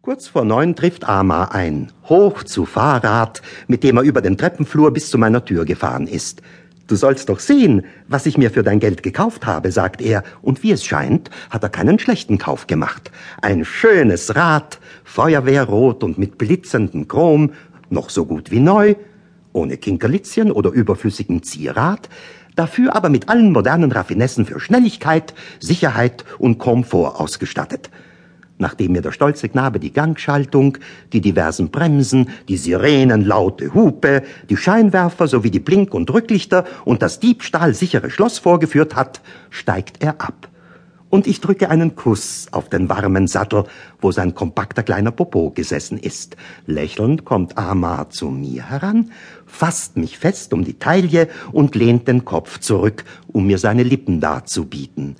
Kurz vor neun trifft Amar ein, hoch zu Fahrrad, mit dem er über den Treppenflur bis zu meiner Tür gefahren ist. Du sollst doch sehen, was ich mir für dein Geld gekauft habe, sagt er, und wie es scheint, hat er keinen schlechten Kauf gemacht. Ein schönes Rad, feuerwehrrot und mit blitzendem Chrom, noch so gut wie neu, ohne Kinkerlitzchen oder überflüssigem Zierat, dafür aber mit allen modernen Raffinessen für Schnelligkeit, Sicherheit und Komfort ausgestattet nachdem mir der stolze Knabe die Gangschaltung, die diversen Bremsen, die Sirenen, laute Hupe, die Scheinwerfer sowie die Blink- und Rücklichter und das diebstahlsichere Schloss vorgeführt hat, steigt er ab. Und ich drücke einen Kuss auf den warmen Sattel, wo sein kompakter kleiner Popo gesessen ist. Lächelnd kommt Amar zu mir heran, fasst mich fest um die Taille und lehnt den Kopf zurück, um mir seine Lippen darzubieten.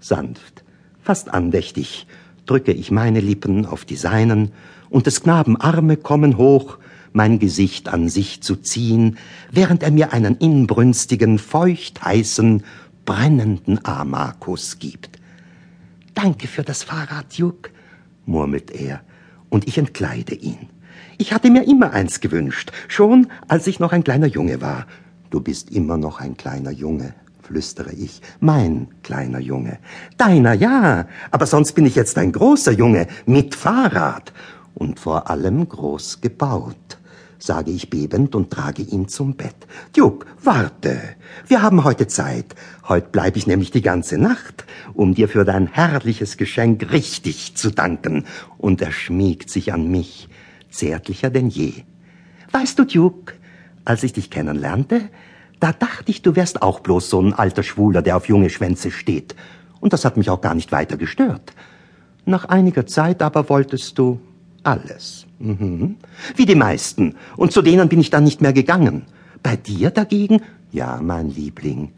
Sanft, fast andächtig, drücke ich meine Lippen auf die seinen, und des Knaben Arme kommen hoch, mein Gesicht an sich zu ziehen, während er mir einen inbrünstigen, feuchtheißen, brennenden Amakus gibt. Danke für das Fahrrad, Juk, murmelt er, und ich entkleide ihn. Ich hatte mir immer eins gewünscht, schon als ich noch ein kleiner Junge war. Du bist immer noch ein kleiner Junge, flüstere ich, mein kleiner Junge. Deiner ja, aber sonst bin ich jetzt ein großer Junge mit Fahrrad und vor allem groß gebaut, sage ich bebend und trage ihn zum Bett. Duke, warte, wir haben heute Zeit. Heute bleibe ich nämlich die ganze Nacht, um dir für dein herrliches Geschenk richtig zu danken. Und er schmiegt sich an mich, zärtlicher denn je. Weißt du, Duke, als ich dich kennenlernte, da dachte ich, du wärst auch bloß so ein alter Schwuler, der auf junge Schwänze steht. Und das hat mich auch gar nicht weiter gestört. Nach einiger Zeit aber wolltest du alles. Mhm. Wie die meisten. Und zu denen bin ich dann nicht mehr gegangen. Bei dir dagegen? Ja, mein Liebling.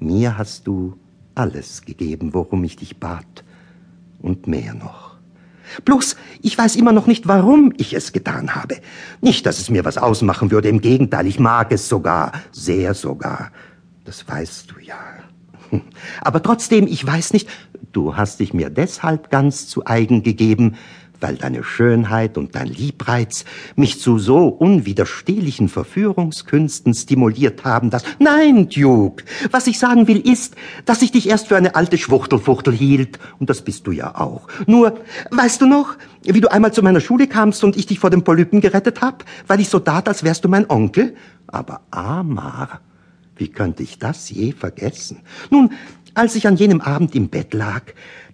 Mir hast du alles gegeben, worum ich dich bat. Und mehr noch. Bloß, ich weiß immer noch nicht, warum ich es getan habe. Nicht, dass es mir was ausmachen würde, im Gegenteil, ich mag es sogar, sehr sogar. Das weißt du ja. Aber trotzdem, ich weiß nicht, du hast dich mir deshalb ganz zu eigen gegeben, weil deine Schönheit und dein Liebreiz mich zu so unwiderstehlichen Verführungskünsten stimuliert haben, dass... Nein, Duke, was ich sagen will ist, dass ich dich erst für eine alte Schwuchtelfuchtel hielt, und das bist du ja auch. Nur, weißt du noch, wie du einmal zu meiner Schule kamst und ich dich vor dem Polypen gerettet hab, weil ich so tat, als wärst du mein Onkel? Aber Amar, wie könnte ich das je vergessen? Nun, als ich an jenem Abend im Bett lag,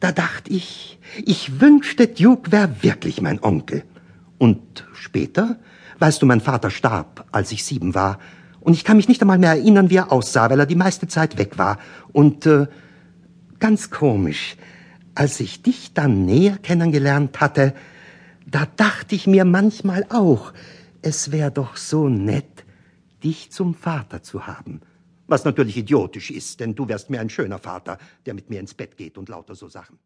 da dachte ich, ich wünschte, Duke wär wirklich mein Onkel. Und später, weißt du, mein Vater starb, als ich sieben war, und ich kann mich nicht einmal mehr erinnern, wie er aussah, weil er die meiste Zeit weg war. Und äh, ganz komisch, als ich dich dann näher kennengelernt hatte, da dachte ich mir manchmal auch, es wär doch so nett, dich zum Vater zu haben. Was natürlich idiotisch ist, denn du wärst mir ein schöner Vater, der mit mir ins Bett geht und lauter so Sachen.